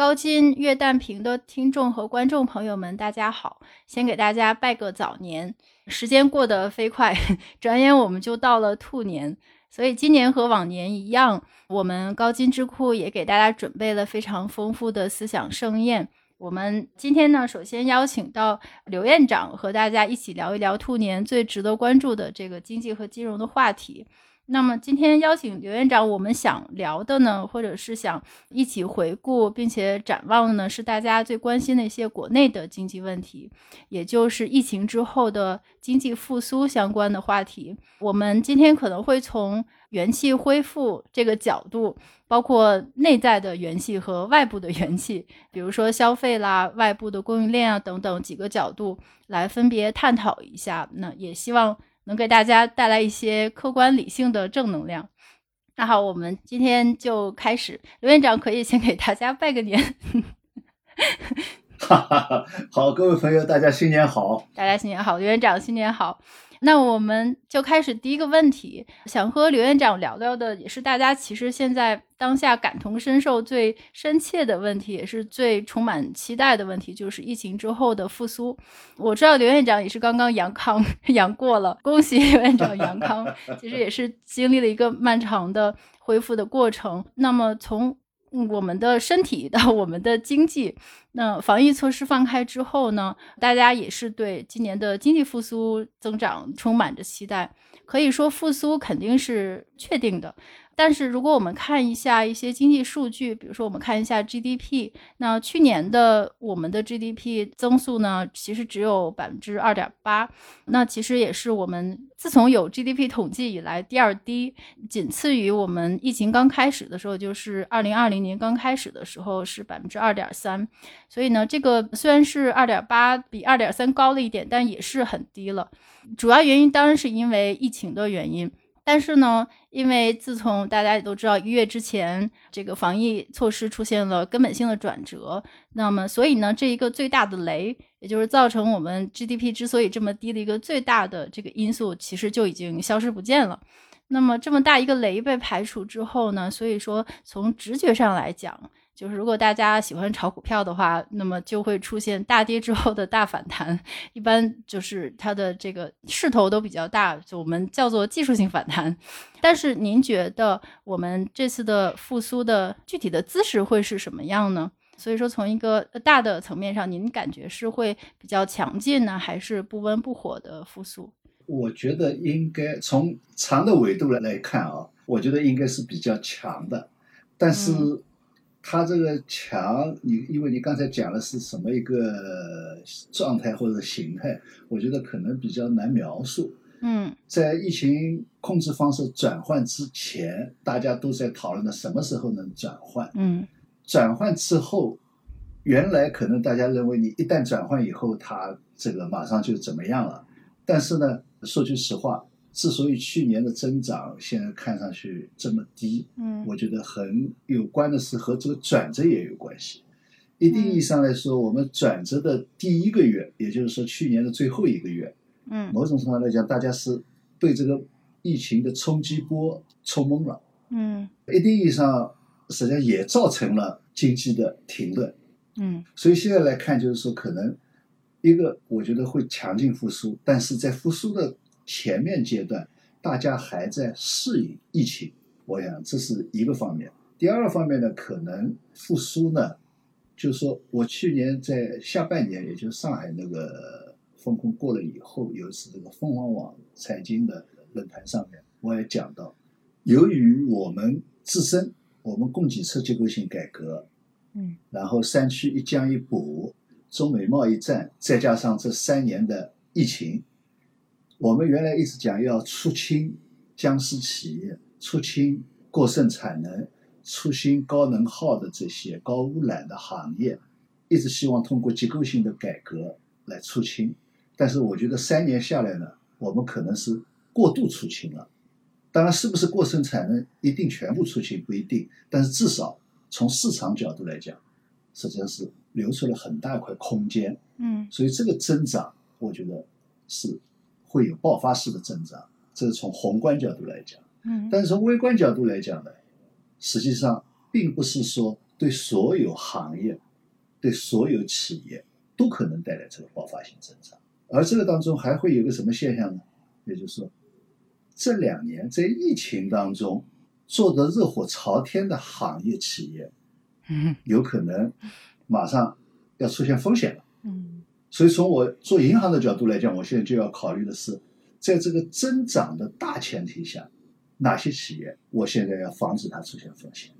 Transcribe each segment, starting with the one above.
高金月旦评的听众和观众朋友们，大家好！先给大家拜个早年。时间过得飞快，转眼我们就到了兔年。所以今年和往年一样，我们高金智库也给大家准备了非常丰富的思想盛宴。我们今天呢，首先邀请到刘院长和大家一起聊一聊兔年最值得关注的这个经济和金融的话题。那么今天邀请刘院长，我们想聊的呢，或者是想一起回顾并且展望的呢，是大家最关心的一些国内的经济问题，也就是疫情之后的经济复苏相关的话题。我们今天可能会从元气恢复这个角度，包括内在的元气和外部的元气，比如说消费啦、外部的供应链啊等等几个角度来分别探讨一下。那也希望。能给大家带来一些客观理性的正能量。那好，我们今天就开始。刘院长可以先给大家拜个年。哈哈哈，好，各位朋友，大家新年好！大家新年好，刘院长新年好。那我们就开始第一个问题，想和刘院长聊聊的，也是大家其实现在当下感同身受最深切的问题，也是最充满期待的问题，就是疫情之后的复苏。我知道刘院长也是刚刚阳康 阳过了，恭喜刘院长阳康。其实也是经历了一个漫长的恢复的过程。那么从我们的身体到我们的经济，那防疫措施放开之后呢，大家也是对今年的经济复苏增长充满着期待。可以说复苏肯定是确定的。但是，如果我们看一下一些经济数据，比如说我们看一下 GDP，那去年的我们的 GDP 增速呢，其实只有百分之二点八，那其实也是我们自从有 GDP 统计以来第二低，仅次于我们疫情刚开始的时候，就是二零二零年刚开始的时候是百分之二点三。所以呢，这个虽然是二点八，比二点三高了一点，但也是很低了。主要原因当然是因为疫情的原因。但是呢，因为自从大家也都知道一月之前，这个防疫措施出现了根本性的转折，那么所以呢，这一个最大的雷，也就是造成我们 GDP 之所以这么低的一个最大的这个因素，其实就已经消失不见了。那么这么大一个雷被排除之后呢，所以说从直觉上来讲。就是如果大家喜欢炒股票的话，那么就会出现大跌之后的大反弹，一般就是它的这个势头都比较大，就我们叫做技术性反弹。但是您觉得我们这次的复苏的具体的姿势会是什么样呢？所以说从一个大的层面上，您感觉是会比较强劲呢，还是不温不火的复苏？我觉得应该从长的维度来来看啊，我觉得应该是比较强的，但是。它这个强，你因为你刚才讲的是什么一个状态或者形态，我觉得可能比较难描述。嗯，在疫情控制方式转换之前，大家都在讨论的什么时候能转换。嗯，转换之后，原来可能大家认为你一旦转换以后，它这个马上就怎么样了。但是呢，说句实话。之所以去年的增长现在看上去这么低，嗯，我觉得很有关的是和这个转折也有关系。一定意义上来说，我们转折的第一个月，也就是说去年的最后一个月，嗯，某种程度上来讲，大家是对这个疫情的冲击波冲懵了，嗯，一定意义上实际上也造成了经济的停顿，嗯，所以现在来看，就是说可能一个我觉得会强劲复苏，但是在复苏的。前面阶段，大家还在适应疫情，我想这是一个方面。第二个方面呢，可能复苏呢，就是说我去年在下半年，也就是上海那个风控过了以后，有一次这个凤凰网财经的论坛上面，我也讲到，由于我们自身我们供给侧结构性改革，嗯，然后三区一降一补，中美贸易战，再加上这三年的疫情。我们原来一直讲要出清僵尸企业、出清过剩产能、出清高能耗的这些高污染的行业，一直希望通过结构性的改革来出清。但是我觉得三年下来呢，我们可能是过度出清了。当然，是不是过剩产能一定全部出清不一定，但是至少从市场角度来讲，实际上是留出了很大一块空间。嗯，所以这个增长，我觉得是。会有爆发式的增长，这是从宏观角度来讲。嗯，但是从微观角度来讲呢，实际上并不是说对所有行业、对所有企业都可能带来这个爆发性增长。而这个当中还会有个什么现象呢？也就是说，这两年在疫情当中做得热火朝天的行业企业，嗯有可能马上要出现风险了。嗯所以从我做银行的角度来讲，我现在就要考虑的是，在这个增长的大前提下，哪些企业我现在要防止它出现风险。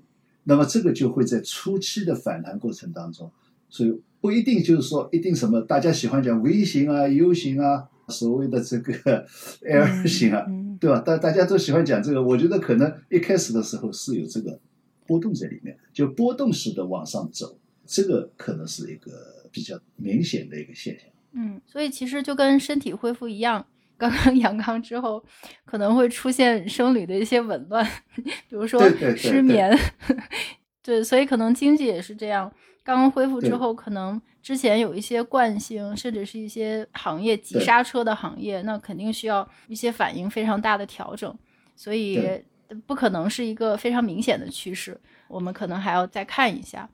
那么这个就会在初期的反弹过程当中，所以不一定就是说一定什么大家喜欢讲 V 型啊、U 型啊，所谓的这个 L 型啊，嗯对吧？大大家都喜欢讲这个，我觉得可能一开始的时候是有这个波动在里面，就波动式的往上走，这个可能是一个比较明显的一个现象。嗯，所以其实就跟身体恢复一样，刚刚 阳刚之后可能会出现生理的一些紊乱，比如说对对对失眠，对，所以可能经济也是这样。刚刚恢复之后，可能之前有一些惯性，甚至是一些行业急刹车的行业，那肯定需要一些反应非常大的调整，所以不可能是一个非常明显的趋势，我们可能还要再看一下。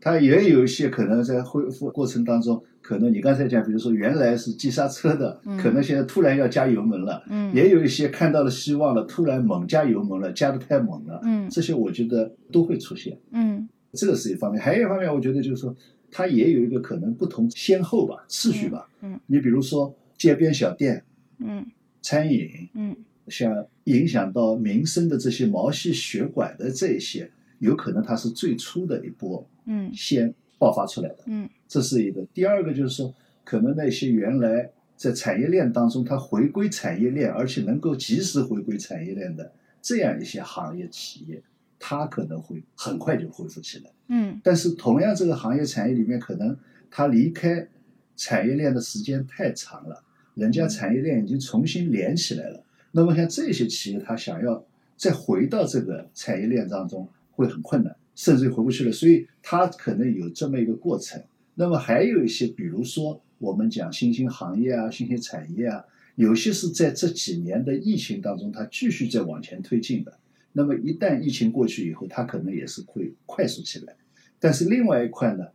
它也有一些可能在恢复过程当中，可能你刚才讲，比如说原来是急刹车的，嗯。可能现在突然要加油门了，嗯，也有一些看到了希望了，突然猛加油门了，加的太猛了，嗯。这些我觉得都会出现。嗯。这个是一方面，还有一方面，我觉得就是说，它也有一个可能不同先后吧，次序吧。嗯嗯。你比如说街边小店、嗯。餐饮，嗯。像影响到民生的这些毛细血管的这一些，有可能它是最初的一波嗯先爆发出来的。嗯这是一个。第二个就是说，可能那些原来在产业链当中它回归产业链，而且能够及时回归产业链的这样一些行业企业，它可能会很快就恢复起来。嗯但是同样，这个行业产业里面，可能它离开产业链的时间太长了，人家产业链已经重新连起来了。那么像这些企业，它想要再回到这个产业链当中，会很困难，甚至于回不去了。所以它可能有这么一个过程。那么还有一些，比如说我们讲新兴行业啊、新兴产业啊，有些是在这几年的疫情当中，它继续在往前推进的。那么一旦疫情过去以后，它可能也是会快速起来。但是另外一块呢，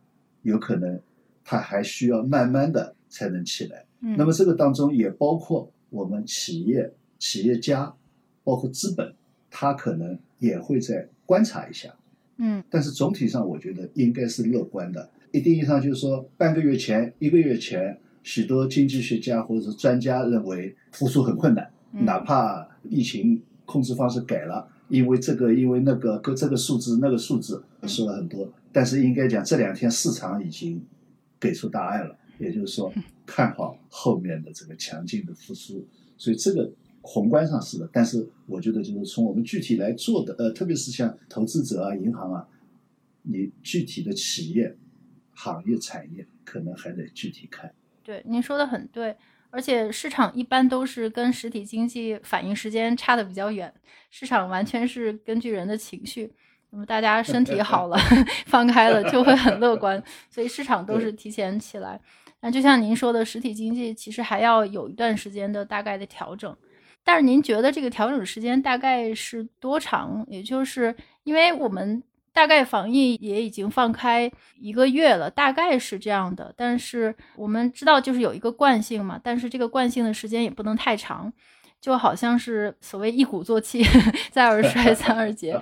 有可能它还需要慢慢的才能起来。嗯，那么这个当中也包括我们企业、企业家，包括资本，它可能也会再观察一下。嗯。但是总体上，我觉得应该是乐观的。一定意义上就是说，半个月前、一个月前，许多经济学家或者是专家认为复苏很困难，嗯。哪怕疫情控制方式改了，因为这个，因为那个，跟这个数字那个数字说了很多，但是应该讲这两天市场已经给出答案了，也就是说 看好后面的这个强劲的复苏，所以这个宏观上是的，但是我觉得就是从我们具体来做的，呃，特别是像投资者啊、银行啊，你具体的企业、行业、产业可能还得具体看。对，您说的很对，而且市场一般都是跟实体经济反应时间差的比较远，市场完全是根据人的情绪。那么大家身体好了，放开了就会很乐观，所以市场都是提前起来。那就像您说的，实体经济其实还要有一段时间的大概的调整。但是您觉得这个调整时间大概是多长？也就是因为我们大概防疫也已经放开一个月了，大概是这样的。但是我们知道，就是有一个惯性嘛，但是这个惯性的时间也不能太长，就好像是所谓一鼓作气，再而衰，三而竭。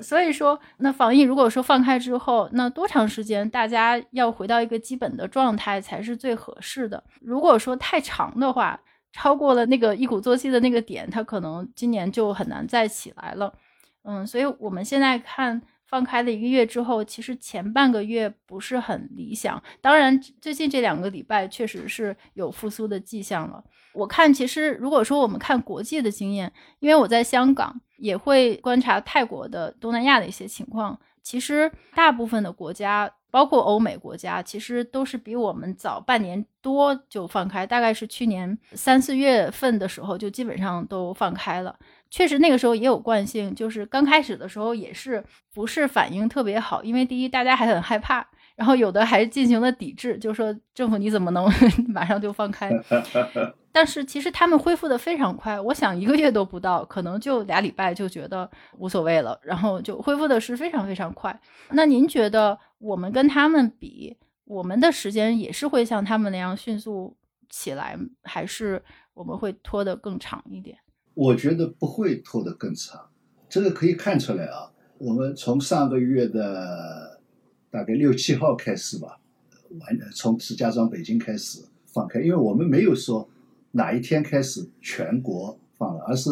所以说，那防疫如果说放开之后，那多长时间大家要回到一个基本的状态才是最合适的？如果说太长的话，超过了那个一鼓作气的那个点，它可能今年就很难再起来了。嗯，所以我们现在看放开了一个月之后，其实前半个月不是很理想。当然，最近这两个礼拜确实是有复苏的迹象了。我看，其实如果说我们看国际的经验，因为我在香港也会观察泰国的、东南亚的一些情况，其实大部分的国家。包括欧美国家，其实都是比我们早半年多就放开，大概是去年三四月份的时候就基本上都放开了。确实那个时候也有惯性，就是刚开始的时候也是不是反应特别好，因为第一大家还很害怕，然后有的还进行了抵制，就说政府你怎么能 马上就放开？但是其实他们恢复的非常快，我想一个月都不到，可能就俩礼拜就觉得无所谓了，然后就恢复的是非常非常快。那您觉得我们跟他们比，我们的时间也是会像他们那样迅速起来，还是我们会拖得更长一点？我觉得不会拖得更长，这个可以看出来啊。我们从上个月的大概六七号开始吧，完从石家庄、北京开始放开，因为我们没有说。哪一天开始全国放了，而是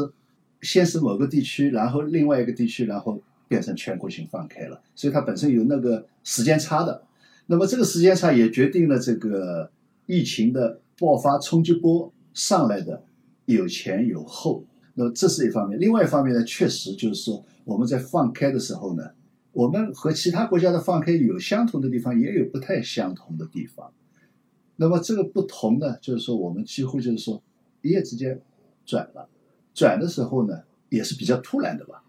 先是某个地区，然后另外一个地区，然后变成全国性放开了，所以它本身有那个时间差的。那么这个时间差也决定了这个疫情的爆发冲击波上来的有前有后。那么这是一方面，另外一方面呢，确实就是说我们在放开的时候呢，我们和其他国家的放开有相同的地方，也有不太相同的地方。那么这个不同呢，就是说我们几乎就是说一夜之间转了，转的时候呢也是比较突然的吧。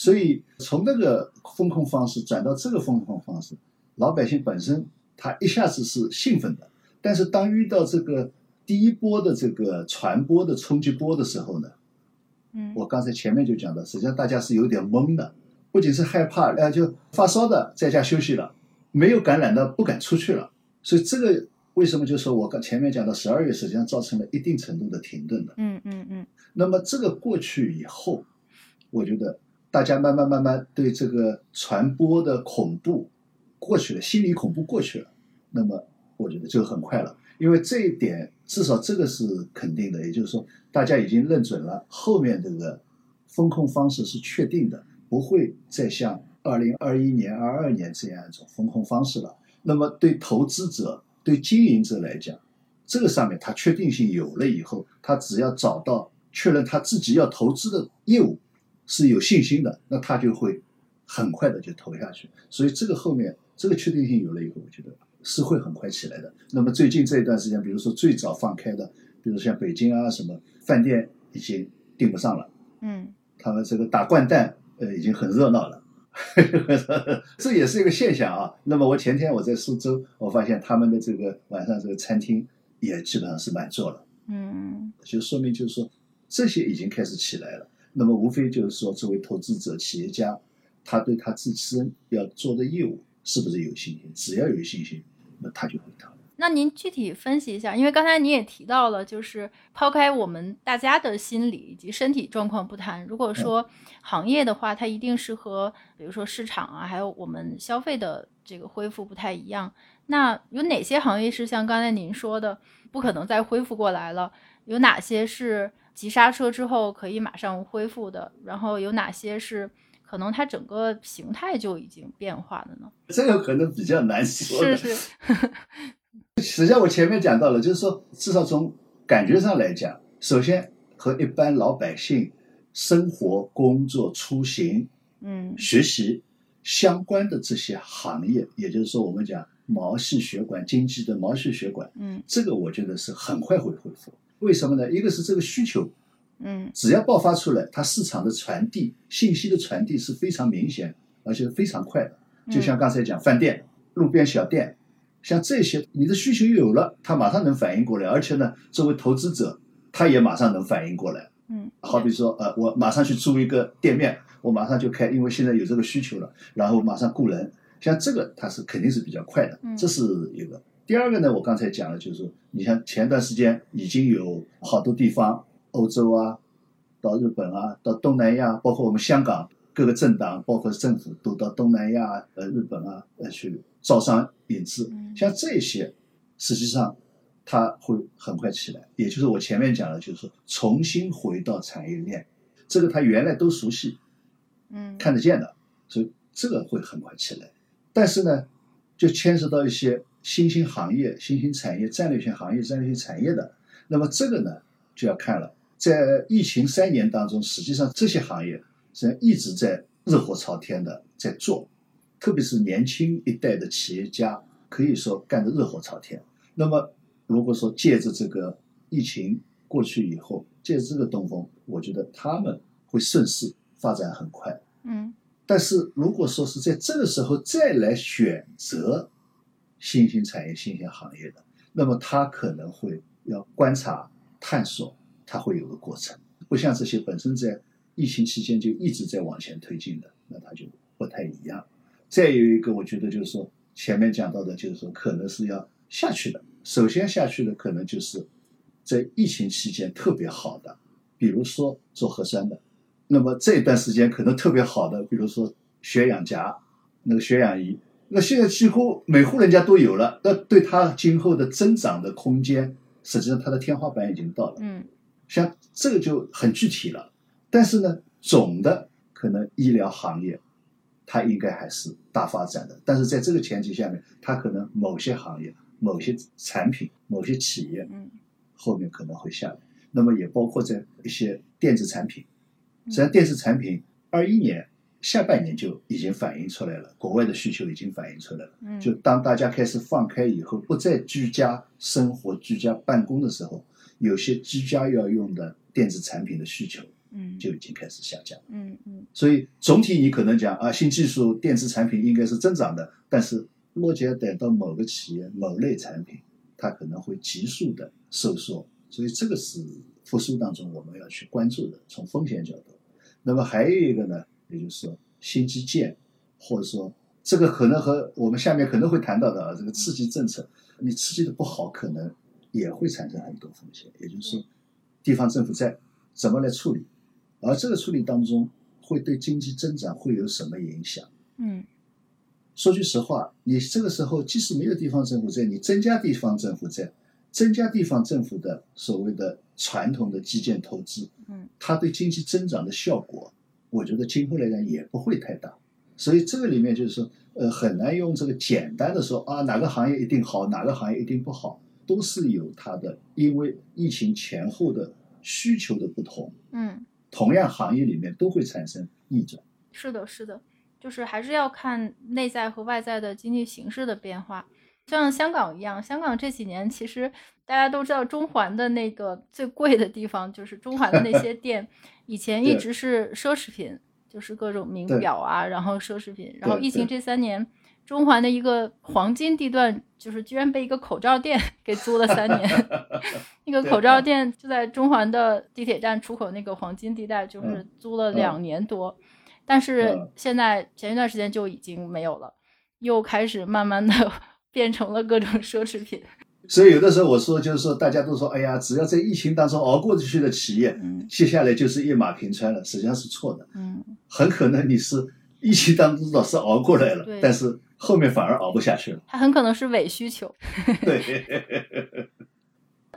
所以从那个风控方式转到这个风控方式，老百姓本身他一下子是兴奋的，但是当遇到这个第一波的这个传播的冲击波的时候呢，嗯，我刚才前面就讲到，实际上大家是有点懵的，不仅是害怕，呃，就发烧的在家休息了，没有感染的不敢出去了，所以这个。为什么就说我刚前面讲的十二月，实际上造成了一定程度的停顿的。嗯嗯嗯。那么这个过去以后，我觉得大家慢慢慢慢对这个传播的恐怖过去了，心理恐怖过去了。那么我觉得就很快了，因为这一点至少这个是肯定的，也就是说大家已经认准了后面这个风控方式是确定的，不会再像二零二一年、二二年这样一种风控方式了。那么对投资者。对经营者来讲，这个上面他确定性有了以后，他只要找到确认他自己要投资的业务是有信心的，那他就会很快的就投下去。所以这个后面这个确定性有了以后，我觉得是会很快起来的。那么最近这一段时间，比如说最早放开的，比如像北京啊什么饭店已经订不上了，嗯，他们这个打掼蛋呃已经很热闹了。这也是一个现象啊。那么我前天我在苏州，我发现他们的这个晚上这个餐厅也基本上是满座了。嗯，就说明就是说这些已经开始起来了。那么无非就是说，作为投资者、企业家，他对他自身要做的业务是不是有信心？只要有信心，那他就会投。那您具体分析一下，因为刚才您也提到了，就是抛开我们大家的心理以及身体状况不谈，如果说行业的话，它一定是和比如说市场啊，还有我们消费的这个恢复不太一样。那有哪些行业是像刚才您说的不可能再恢复过来了？有哪些是急刹车之后可以马上恢复的？然后有哪些是可能它整个形态就已经变化了呢？这个可能比较难说的。是是。实际上，我前面讲到了，就是说，至少从感觉上来讲，首先和一般老百姓生活、工作、出行、嗯，学习相关的这些行业，也就是说，我们讲毛细血管经济的毛细血管，嗯，这个我觉得是很快会恢复。为什么呢？一个是这个需求，嗯，只要爆发出来，它市场的传递信息的传递是非常明显，而且非常快的。就像刚才讲饭店、路边小店。像这些，你的需求有了，他马上能反应过来，而且呢，作为投资者，他也马上能反应过来。嗯，好比说，呃，我马上去租一个店面，我马上就开，因为现在有这个需求了，然后马上雇人。像这个，它是肯定是比较快的，这是一个。第二个呢，我刚才讲了，就是你像前段时间已经有好多地方，欧洲啊，到日本啊，到东南亚，包括我们香港各个政党，包括政府都到东南亚、呃日本啊，呃去。招商引资，像这些，实际上它会很快起来。也就是我前面讲的，就是重新回到产业链，这个它原来都熟悉，嗯，看得见的，所以这个会很快起来。但是呢，就牵涉到一些新兴行业、新兴产业、战略性行业、战略性产业的，那么这个呢就要看了。在疫情三年当中，实际上这些行业实际上一直在热火朝天的在做。特别是年轻一代的企业家，可以说干得热火朝天。那么，如果说借着这个疫情过去以后，借着这个东风，我觉得他们会顺势发展很快。嗯。但是如果说是在这个时候再来选择新兴产业、新兴行业的，那么他可能会要观察探索，它会有个过程，不像这些本身在疫情期间就一直在往前推进的，那它就不太一样。再有一个，我觉得就是说前面讲到的，就是说可能是要下去的。首先下去的可能就是在疫情期间特别好的，比如说做核酸的，那么这段时间可能特别好的，比如说血氧夹、那个血氧仪，那现在几乎每户人家都有了，那对它今后的增长的空间，实际上它的天花板已经到了。嗯像这个就很具体了。但是呢，总的可能医疗行业它应该还是大发展的。但是在这个前提下面，它可能某些行业、某些产品、某些企业嗯后面可能会下来。那么也包括在一些电子产品，嗯实际上电子产品二一年下半年就已经反映出来了，国外的需求已经反映出来了。嗯，就当大家开始放开以后，不再居家生活、居家办公的时候，有些居家要用的电子产品的需求嗯就已经开始下降。嗯嗯所以总体你可能讲啊，新技术电子产品应该是增长的，但是落脚点到某个企业、某类产品，它可能会急速的收缩。所以这个是复苏当中我们要去关注的，从风险角度。那么还有一个呢，也就是说新基建，或者说这个可能和我们下面可能会谈到的啊，这个刺激政策，你刺激的不好，可能也会产生很多风险。也就是说，地方政府在怎么来处理，而这个处理当中会对经济增长会有什么影响？嗯说句实话，你这个时候即使没有地方政府债，你增加地方政府债，增加地方政府的所谓的传统的基建投资，嗯，它对经济增长的效果，我觉得今后来讲也不会太大。所以这个里面就是说，呃，很难用这个简单的说啊，哪个行业一定好，哪个行业一定不好，都是有它的，因为疫情前后的需求的不同，嗯，同样行业里面都会产生逆转。是的，是的，就是还是要看内在和外在的经济形势的变化。像香港一样，香港这几年其实大家都知道，中环的那个最贵的地方就是中环的那些 店，以前一直是奢侈品，就是各种名表啊，然后奢侈品。然后疫情这三年，中环的一个黄金地段，就是居然被一个口罩店 给租了三年。那个口罩嗯店就在中环的地铁站出口那个黄金地带，就是嗯租了嗯两年多。但是嗯现在前一段时间就已经没有了，又开始慢慢的变成了各种奢侈品。所以有的时候我说，就是说大家都说，哎呀，只要在疫情当中熬过去的企业，嗯接下来就是一马平川了，实际上是错的。嗯，很可能你是疫情当中老是熬过来了对，但是后面反而熬不下去了。它很可能是伪需求。对，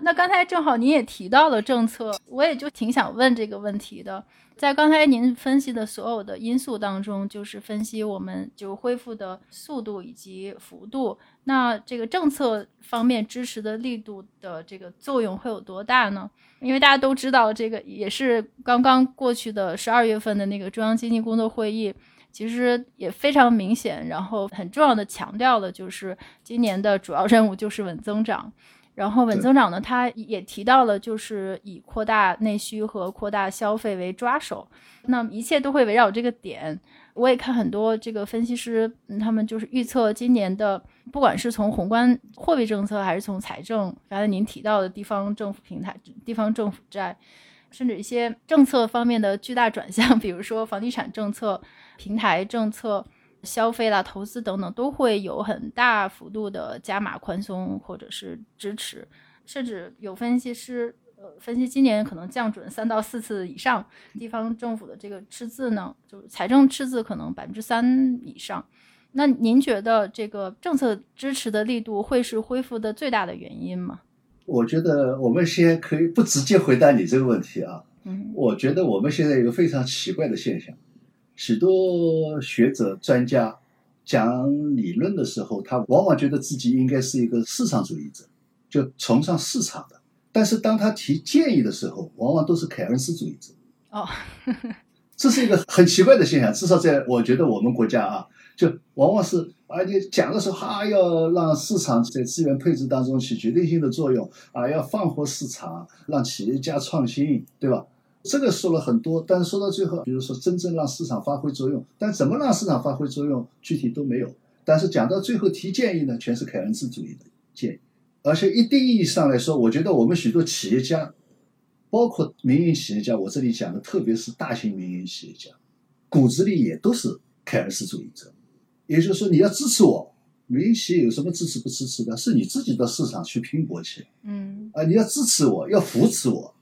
那刚才正好您也提到了政策，我也就挺想问这个问题的。在刚才您分析的所有的因素当中，就是分析我们就恢复的速度以及幅度。那这个政策方面支持的力度的这个作用会有多大呢？因为大家都知道，这个也是刚刚过去的十二月份的那个中央经济工作会议，其实也非常明显，然后很重要的强调了，就是今年的主要任务就是稳增长。然后稳增长呢，它也提到了，就是以扩大内需和扩大消费为抓手，那么一切都会围绕这个点。我也看很多这个分析师，嗯他们就是预测今年的，不管是从宏观货币政策，还是从财政，刚才您提到的地方政府平台、地方政府债，甚至一些政策方面的巨大转向，比如说房地产政策、平台政策。消费啦、投资等等都会有很大幅度的加码宽松或者是支持，甚至有分析师呃分析今年可能降准三到四次以上，地方政府的这个赤字呢，就是财政赤字可能百分之三以上。那您觉得这个政策支持的力度会是恢复的最大的原因吗？我觉得我们先可以不直接回答你这个问题啊。嗯我觉得我们现在有一个非常奇怪的现象，许多学者专家讲理论的时候，他往往觉得自己应该是一个市场主义者，就崇尚市场的。但是当他提建议的时候，往往都是凯恩斯主义者。哦，这是一个很奇怪的现象，至少在我觉得我们国家啊，就往往是啊，你讲的时候哈、要让市场在资源配置当中起决定性的作用啊，要放活市场，让企业家创新，对吧？这个说了很多，但是说到最后，比如说真正让市场发挥作用，但怎么让市场发挥作用，具体都没有。但是讲到最后提建议呢，全是凯恩斯主义的建议，而且一定意义上来说，我觉得我们许多企业家包括民营企业家，我这里讲的特别是大型民营企业家，骨子里也都是凯恩斯主义者。也就是说，你要支持我，民营企业有什么支持不支持的？是你自己到市场去拼搏去。嗯啊，你要支持我，要扶持我，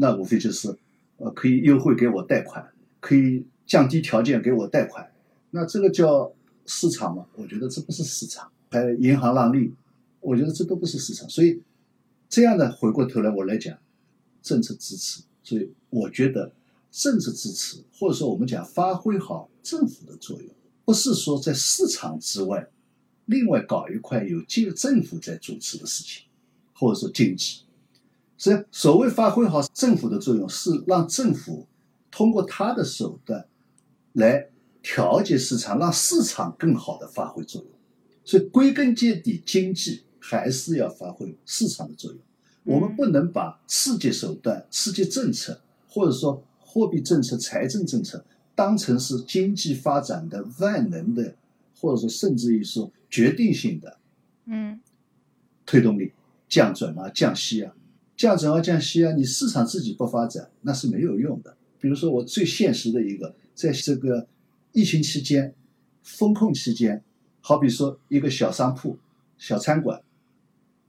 那无非就是，呃，可以优惠给我贷款，可以降低条件给我贷款，那这个叫市场吗？我觉得这不是市场，还有银行让利，我觉得这都不是市场。所以，这样的回过头来我来讲，政策支持，所以我觉得政策支持或者说我们讲发挥好政府的作用，不是说在市场之外，另外搞一块有借政府在主持的事情。或者说经济，所以所谓发挥好政府的作用，是让政府通过他的手段来调节市场，让市场更好的发挥作用。所以归根结底，经济还是要发挥市场的作用。我们不能把刺激手段、刺激政策，或者说货币政策、财政政策，当成是经济发展的万能的，或者说甚至于说决定性的嗯推动力。降准啊，降息啊，降准啊，降息啊，你市场自己不发展，那是没有用的。比如说，我最现实的一个，在这个疫情期间、风控期间，好比说一个小商铺、小餐馆，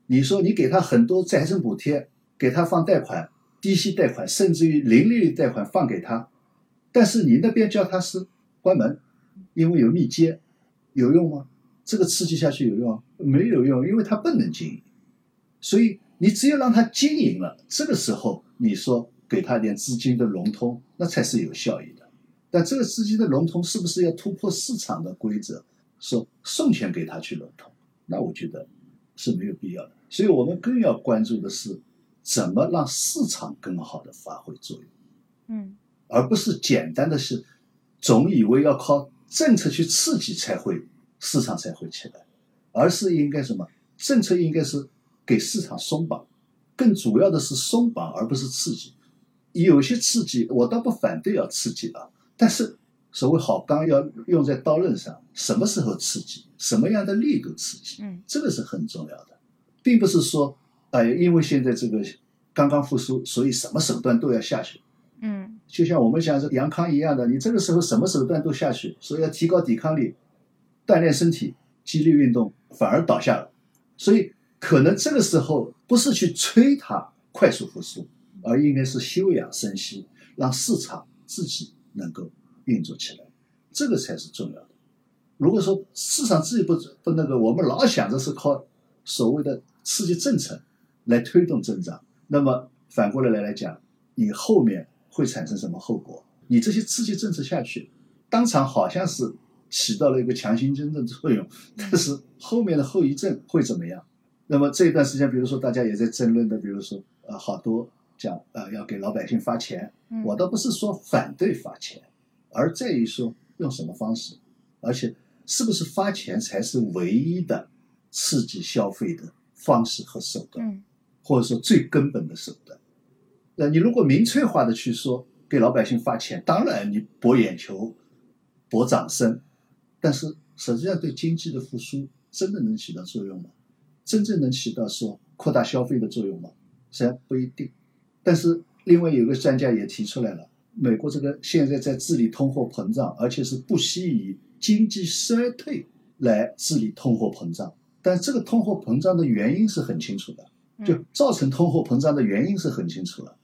你说你给他很多财政补贴，给他放贷款、低息贷款，甚至于零利率贷款放给他，但是你那边叫他是关门，因为有密接，有用吗？这个刺激下去有用？没有用，因为他不能经营。所以你只有让他经营了，这个时候你说给他点资金的融通，那才是有效益的。但这个资金的融通是不是要突破市场的规则，说送钱给他去融通？那我觉得是没有必要的。所以我们更要关注的是怎么让市场更好的发挥作用，嗯而不是简单的是总以为要靠政策去刺激才会市场才会起来，而是应该什么？政策应该是。给市场松绑，更主要的是松绑，而不是刺激。有些刺激我倒不反对要刺激啊，但是所谓好钢要用在刀刃上，什么时候刺激，什么样的力度刺激，嗯这个是很重要的，并不是说，哎，因为现在这个刚刚复苏，所以什么手段都要下去。嗯就像我们讲是杨康一样的，你这个时候什么手段都下去，所以要提高抵抗力，锻炼身体，激励运动反而倒下了，所以。可能这个时候不是去催它快速复苏，而应该是休养生息，让市场自己能够运作起来，这个才是重要的。如果说市场自己不不那个，我们老想着是靠所谓的刺激政策来推动增长，那么反过来来来讲，你后面会产生什么后果？你这些刺激政策下去，当场好像是起到了一个强心针的作用，但是后面的后遗症会怎么样？那么这一段时间，比如说大家也在争论的，比如说呃，好多讲呃要给老百姓发钱，我倒不是说反对发钱，而在于说用什么方式，而且是不是发钱才是唯一的刺激消费的方式和手段，或者说最根本的手段。那你如果明确化的去说给老百姓发钱，当然你博眼球、博掌声，但是实际上对经济的复苏真的能起到作用吗？真正能起到说扩大消费的作用吗？实际上不一定。但是另外有个专家也提出来了，美国这个现在在治理通货膨胀，而且是不惜以经济衰退来治理通货膨胀。但这个通货膨胀的原因是很清楚的，就造成通货膨胀的原因是很清楚了。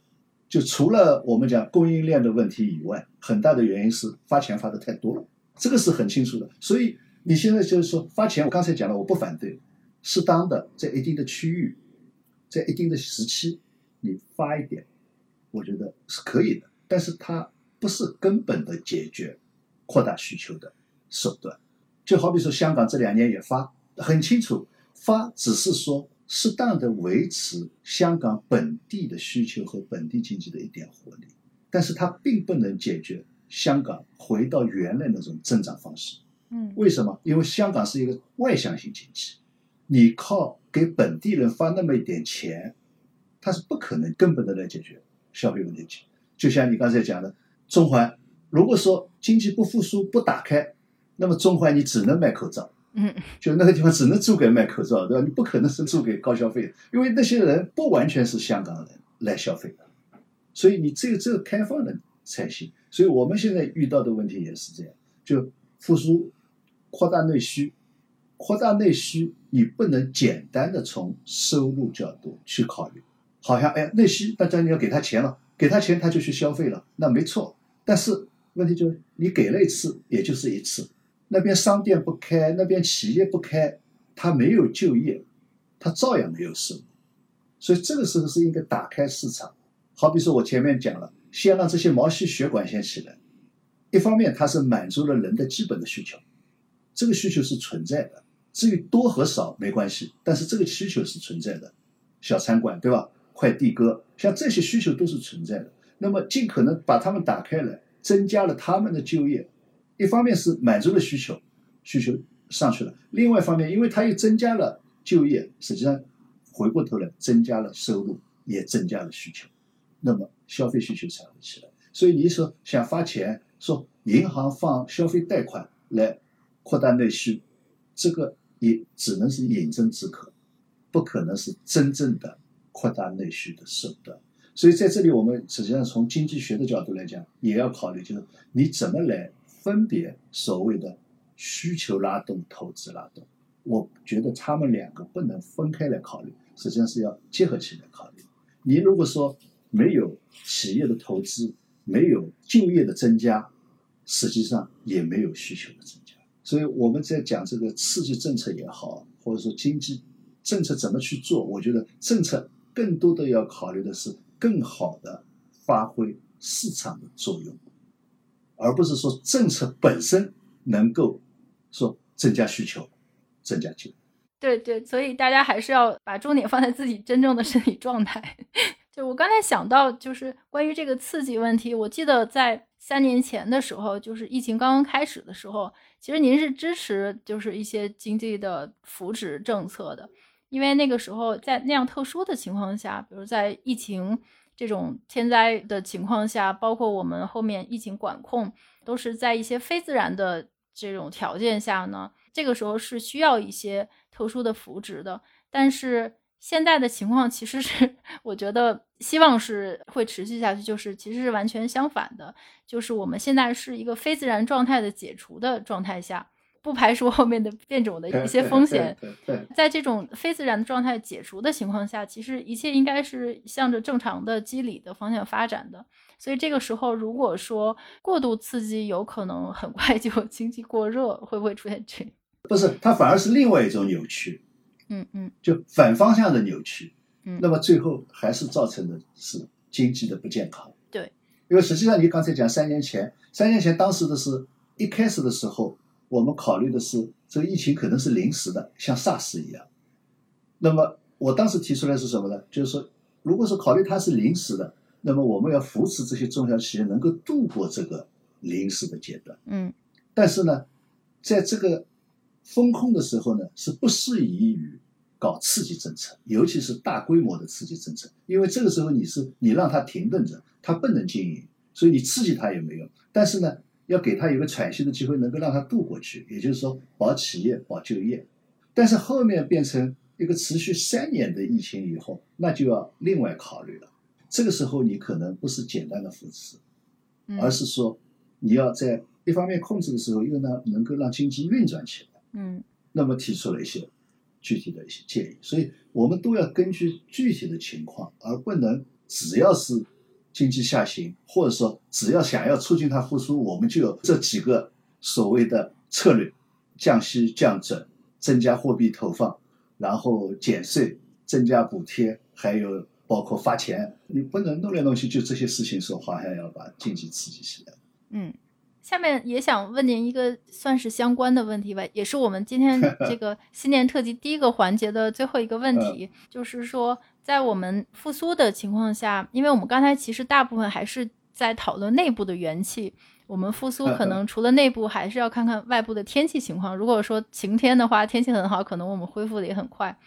就除了我们讲供应链的问题以外，很大的原因是发钱发的太多了，这个是很清楚的。所以你现在就是说发钱，我刚才讲了，我不反对。适当的在一定的区域，在一定的时期，你发一点，我觉得是可以的。但是它不是根本的解决扩大需求的手段。就好比说香港这两年也发，很清楚，发只是说适当的维持香港本地的需求和本地经济的一点活力，但是它并不能解决香港回到原来那种增长方式。嗯，为什么？因为香港是一个外向型经济。你靠给本地人发那么一点钱，他是不可能根本的来解决消费问题。就像你刚才讲的，中环如果说经济不复苏、不打开，那么中环你只能卖口罩，嗯，就那个地方只能租给卖口罩，对吧？你不可能是租给高消费的，因为那些人不完全是香港人来消费的，所以你只有这个开放的才行。所以我们现在遇到的问题也是这样，就复苏、扩大内需，扩大内需，你不能简单的从收入角度去考虑，好像哎内需大家你要给他钱了，给他钱他就去消费了，那没错。但是问题就是你给了一次，也就是一次，那边商店不开，那边企业不开，他没有就业，他照样没有收入。所以这个时候是应该打开市场。好比说我前面讲了，先让这些毛细血管先起来，一方面它是满足了人的基本的需求，这个需求是存在的。至于多和少没关系，但是这个需求是存在的。小餐馆对吧？快递哥，像这些需求都是存在的。那么尽可能把他们打开来，增加了他们的就业。一方面是满足了需求，需求上去了；另外一方面，因为它又增加了就业，实际上回过头来增加了收入，也增加了需求，那么消费需求才会起来。所以你说想发钱，说银行放消费贷款来扩大内需，这个也只能是饮鸩止渴，不可能是真正的扩大内需的手段。所以在这里，我们实际上从经济学的角度来讲，也要考虑，就是你怎么来分别所谓的需求拉动、投资拉动。我觉得他们两个不能分开来考虑，实际上是要结合起来考虑。你如果说没有企业的投资，没有就业的增加，实际上也没有需求的增加。所以我们在讲这个刺激政策也好，或者说经济政策怎么去做，我觉得政策更多的要考虑的是。更好的发挥市场的作用，而不是说政策本身能够说增加需求、增加就业。对对，所以大家还是要把重点放在自己真正的身体状态。就我刚才想到，就是关于这个刺激问题，我记得在三年前的时候，就是疫情刚刚开始的时候，其实您是支持就是一些经济的扶持政策的。因为那个时候在那样特殊的情况下，比如在疫情这种天灾的情况下，包括我们后面疫情管控，都是在一些非自然的这种条件下呢，这个时候是需要一些特殊的扶植的。但是现在的情况其实是，我觉得希望是会持续下去，就是其实是完全相反的，就是我们现在是一个非自然状态的解除的状态下。不排除后面的变种的一些风险，在这种非自然的状态解除的情况下，其实一切应该是向着正常的机理的方向发展的。所以这个时候，如果说过度刺激，有可能很快 就经济过热，会不会出现这？不是，它反而是另外一种扭曲。嗯嗯，就反方向的扭曲。嗯，那么最后还是造成的是经济的不健康。对，因为实际上你刚才讲三年前，三年前当时的是一开始的时候。我们考虑的是，这个疫情可能是临时的，像 SARS 一样。那么我当时提出来是什么呢？就是说，如果是考虑它是临时的，那么我们要扶持这些中小企业能够度过这个临时的阶段。嗯。但是呢，在这个风控的时候呢，是不适宜于搞刺激政策，尤其是大规模的刺激政策，因为这个时候你是你让它停顿着，它不能经营，所以你刺激它也没用。但是呢。要给他一个喘息的机会，能够让他度过去，也就是说保企业、保就业。但是后面变成一个持续三年的疫情以后，那就要另外考虑了。这个时候你可能不是简单的扶持，而是说你要在一方面控制的时候，又呢能够让经济运转起来。嗯，那么提出了一些具体的一些建议，所以我们都要根据具体的情况，而不能只要是。经济下行，或者说只要想要促进它复苏，我们就有这几个所谓的策略：降息、降准、增加货币投放，然后减税、增加补贴，还有包括发钱。你不能弄来弄去就这些事情，说好像要把经济刺激起来。嗯，下面也想问您一个算是相关的问题吧，也是我们今天 这个新年特辑第一个环节的最后一个问题，就是说。在我们复苏的情况下，因为我们刚才其实大部分还是在讨论内部的元气，我们复苏可能 除了内部，还是要看看外部的天气情况。如果说晴天的话，天气很好，可能我们恢复的也很快。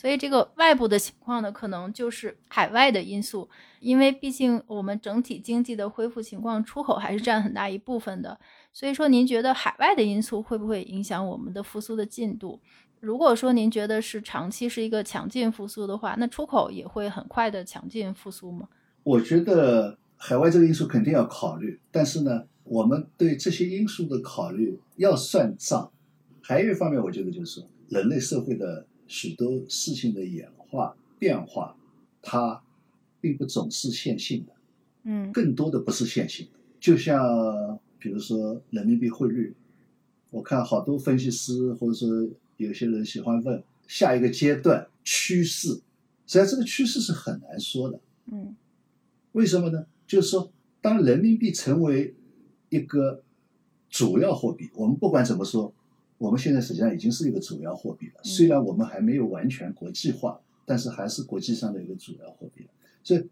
所以这个外部的情况呢，可能就是海外的因素，因为毕竟我们整体经济的恢复情况，出口还是占很大一部分的。所以说，您觉得海外的因素会不会影响我们的复苏的进度？如果说您觉得是长期是一个强劲复苏的话，那出口也会很快的强劲复苏吗？我觉得海外这个因素肯定要考虑，但是呢，我们对这些因素的考虑要算账。还有一方面，我觉得就是，人类社会的许多事情的演化变化，它并不总是线性的，嗯更多的不是线性的。就像比如说人民币汇率，我看好多分析师或者说有些人喜欢问下一个阶段趋势，实际上这个趋势是很难说的。嗯为什么呢？就是说，当人民币成为一个主要货币，我们不管怎么说，我们现在实际上已经是一个主要货币了。嗯虽然我们还没有完全国际化，但是还是国际上的一个主要货币了。所以，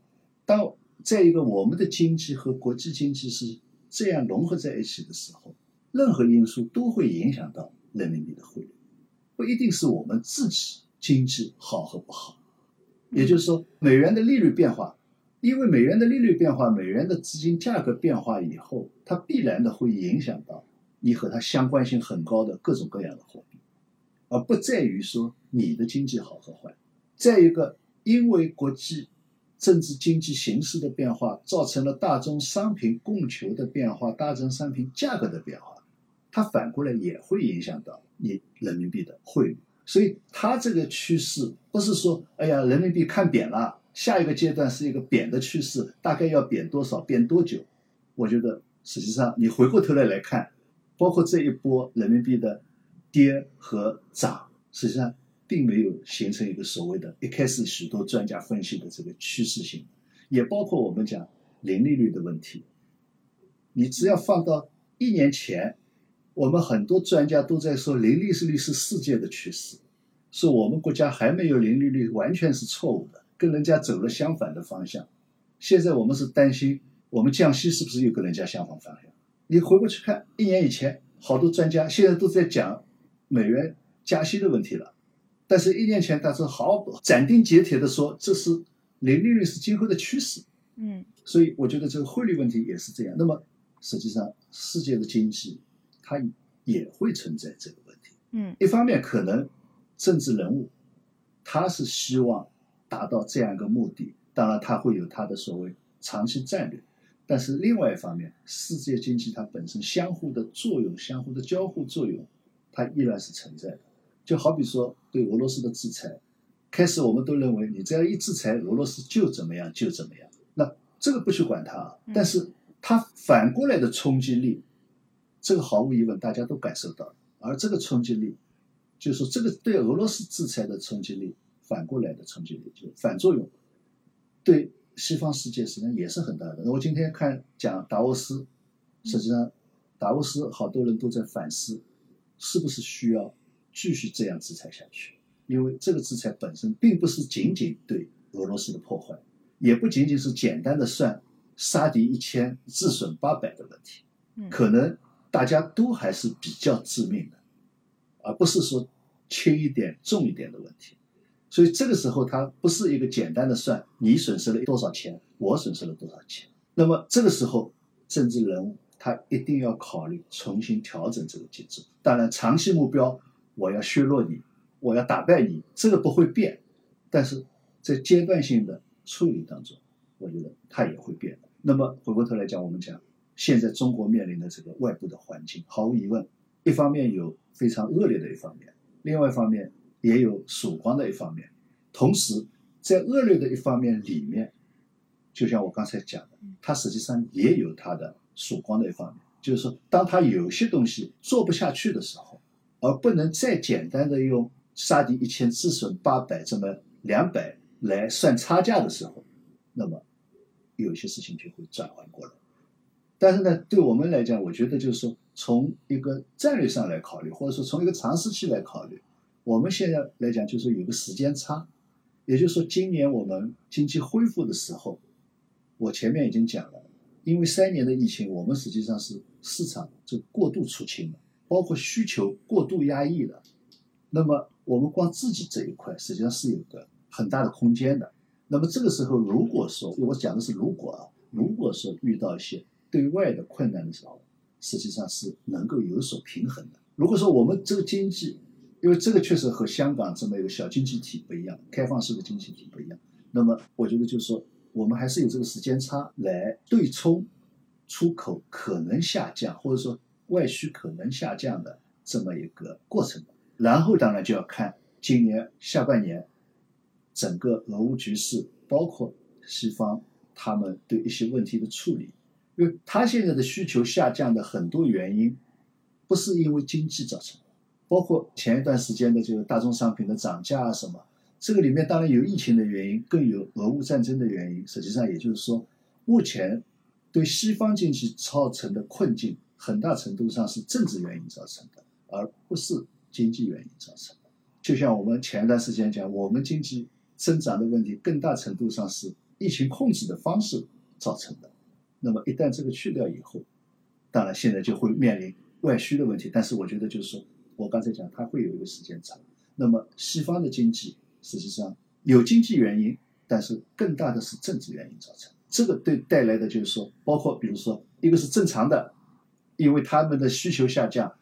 当在一个我们的经济和国际经济是这样融合在一起的时候，任何因素都会影响到人民币的汇率，不一定是我们自己经济好和不好。也就是说，美元的利率变化，因为美元的利率变化，美元的资金价格变化以后，它必然的会影响到你和它相关性很高的各种各样的货币，而不在于说你的经济好和坏。再一个，因为国际政治经济形势的变化，造成了大宗商品供求的变化，大宗商品价格的变化，它反过来也会影响到你人民币的汇率。所以它这个趋势不是说，哎呀，人民币看扁了，下一个阶段是一个贬的趋势，大概要贬多少，贬多久？我觉得实际上你回过头来来看，包括这一波人民币的跌和涨，实际上并没有形成一个所谓的一开始许多专家分析的这个趋势性，也包括我们讲零利率的问题。你只要放到一年前，我们很多专家都在说零利率是世界的趋势，说我们国家还没有零利率完全是错误的，跟人家走了相反的方向。现在我们是担心我们降息是不是又跟人家相反方向？你回过去看，一年以前好多专家现在都在讲美元加息的问题了，但是一年前他是好斩钉截铁的说这是零利率是今后的趋势。嗯所以我觉得这个汇率问题也是这样。那么实际上，世界的经济它也会存在这个问题。嗯一方面，可能政治人物他是希望达到这样一个目的，当然他会有他的所谓长期战略。但是另外一方面，世界经济它本身相互的作用、相互的交互作用，它依然是存在的。就好比说对俄罗斯的制裁，开始我们都认为你只要一制裁，俄罗斯就怎么样就怎么样。那这个不去管它但是它反过来的冲击力，这个毫无疑问大家都感受到了。而这个冲击力，就是说这个对俄罗斯制裁的冲击力，反过来的冲击力，就反作用，对西方世界实际上也是很大的。那我今天看讲达沃斯，实际上达沃斯好多人都在反思，是不是需要继续这样制裁下去？因为这个制裁本身并不是仅仅对俄罗斯的破坏，也不仅仅是简单的算杀敌一千自损八百的问题，嗯可能大家都还是比较致命的，而不是说轻一点、重一点的问题。所以这个时候，它不是一个简单的算你损失了多少钱，我损失了多少钱。那么这个时候，政治人物他一定要考虑重新调整这个节奏。当然，长期目标我要削弱你，我要打败你，这个不会变。但是在阶段性的处理当中，我觉得它也会变。那么回过头来讲，我们讲现在中国面临的这个外部的环境，毫无疑问，一方面有非常恶劣的一方面，另外一方面也有曙光的一方面。同时，在恶劣的一方面里面，就像我刚才讲的，它实际上也有它的曙光的一方面，就是说，当它有些东西做不下去的时候，而不能再简单的用杀敌一千自损八百这么两百来算差价的时候，那么有些事情就会转换过来。但是呢，对我们来讲，我觉得就是说，从一个战略上来考虑，或者说从一个长时期来考虑，我们现在来讲就是有个时间差，也就是说，今年我们经济恢复的时候，我前面已经讲了，因为三年的疫情，我们实际上是市场就过度出清了，包括需求过度压抑了。那么我们光自己这一块实际上是有个很大的空间的。那么这个时候，如果说我讲的是如果啊，如果说遇到一些对外的困难的时候，实际上是能够有所平衡的。如果说我们这个经济，因为这个确实和香港这么一个小经济体不一样，开放式的经济体不一样，那么我觉得就是说，我们还是有这个时间差来对冲出口可能下降，或者说外需可能下降的这么一个过程。然后当然就要看今年下半年整个俄乌局势，包括西方他们对一些问题的处理，因为他现在的需求下降的很多原因，不是因为经济造成，包括前一段时间的这个大宗商品的涨价啊什么，这个里面当然有疫情的原因，更有俄乌战争的原因。实际上也就是说，目前对西方经济造成的困境，很大程度上是政治原因造成的，而不是经济原因造成的。就像我们前一段时间讲，我们经济增长的问题，更大程度上是疫情控制的方式造成的。那么一旦这个去掉以后，当然现在就会面临外需的问题。但是我觉得就是说我刚才讲，它会有一个时间差。那么西方的经济实际上有经济原因，但是更大的是政治原因造成。这个对带来的就是说，包括比如说一个是正常的，因为他们的需求下降，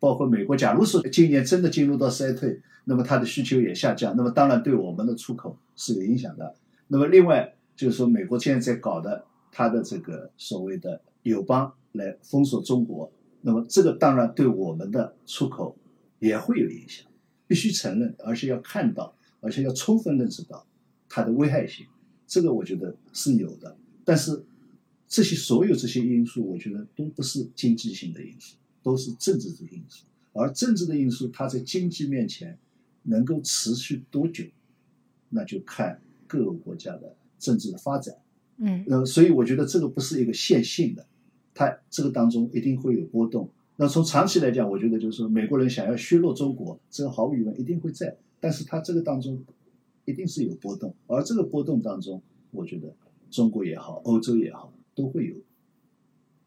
包括美国，假如说今年真的进入到衰退，那么它的需求也下降，那么当然对我们的出口是有影响的。那么另外就是说，美国现在在搞的。它的这个所谓的友邦来封锁中国，那么这个当然对我们的出口也会有影响，必须承认，而且要看到，而且要充分认识到它的危害性，这个我觉得是有的。但是这些所有这些因素，我觉得都不是经济性的因素，都是政治的因素。而政治的因素，它在经济面前能够持续多久，那就看各个国家的政治的发展。嗯，呃，所以我觉得这个不是一个线性的，它这个当中一定会有波动。那从长期来讲，我觉得就是说，美国人想要削弱中国，这个毫无疑问一定会在，但是它这个当中一定是有波动，而这个波动当中，我觉得中国也好，欧洲也好，都会有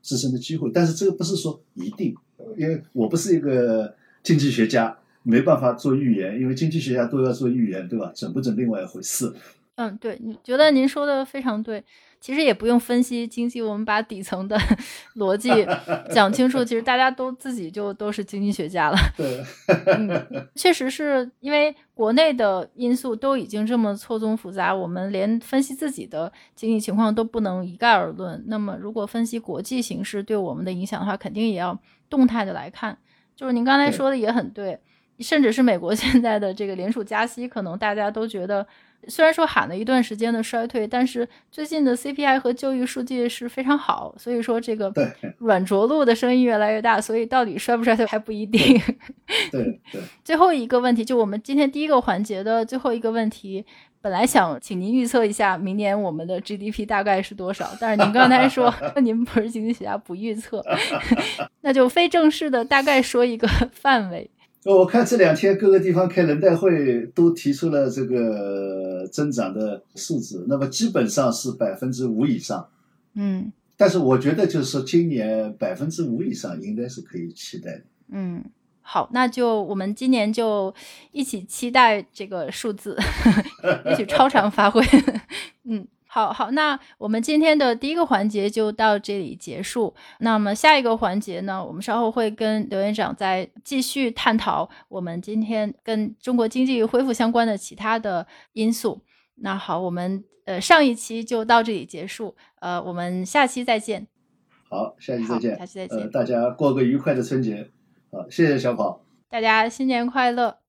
自身的机会。但是这个不是说一定，因为我不是一个经济学家，没办法做预言，因为经济学家都要做预言，对吧？准不准另外一回事。嗯，对，你觉得您说的非常对。其实也不用分析经济，我们把底层的 逻辑 讲清楚，其实大家都自己就都是经济学家了。对，嗯，确实是因为国内的因素都已经这么错综复杂，我们连分析自己的经济情况都不能一概而论。那么，如果分析国际形势对我们的影响的话，肯定也要动态的来看。就是您刚才说的也很对，甚至是美国 现在的这个联储加息，可能大家都觉得。虽然说喊了一段时间的衰退，但是最近的 CPI 和就业数据是非常好，所以说这个 软着陆的声音越来越大，所以到底衰不衰退还不一定。对对。最后一个问题，就我们今天第一个环节的最后一个问题，本来想请您预测一下明年我们的 GDP 大概是多少，但是您刚才说您不是经济学家，不预测，那就非正式的大概说一个范围。我看这两天各个地方开人代会都提出了这个增长的数字，那么基本上是百分之五以上。嗯，但是我觉得就是说今年百分之五以上应该是可以期待的。嗯，好，那就我们今年就一起期待这个数字，也许超常发挥。嗯。好好，那我们今天的第一个环节就到这里结束。那么下一个环节呢，我们稍后会跟刘院长再继续探讨我们今天跟中国经济恢复相关的其他的因素。那好，我们呃上一期就到这里结束，呃，我们下期再见。好，下期再见。下期再见。大家过个愉快的春节。好，谢谢小跑。大家新年快乐。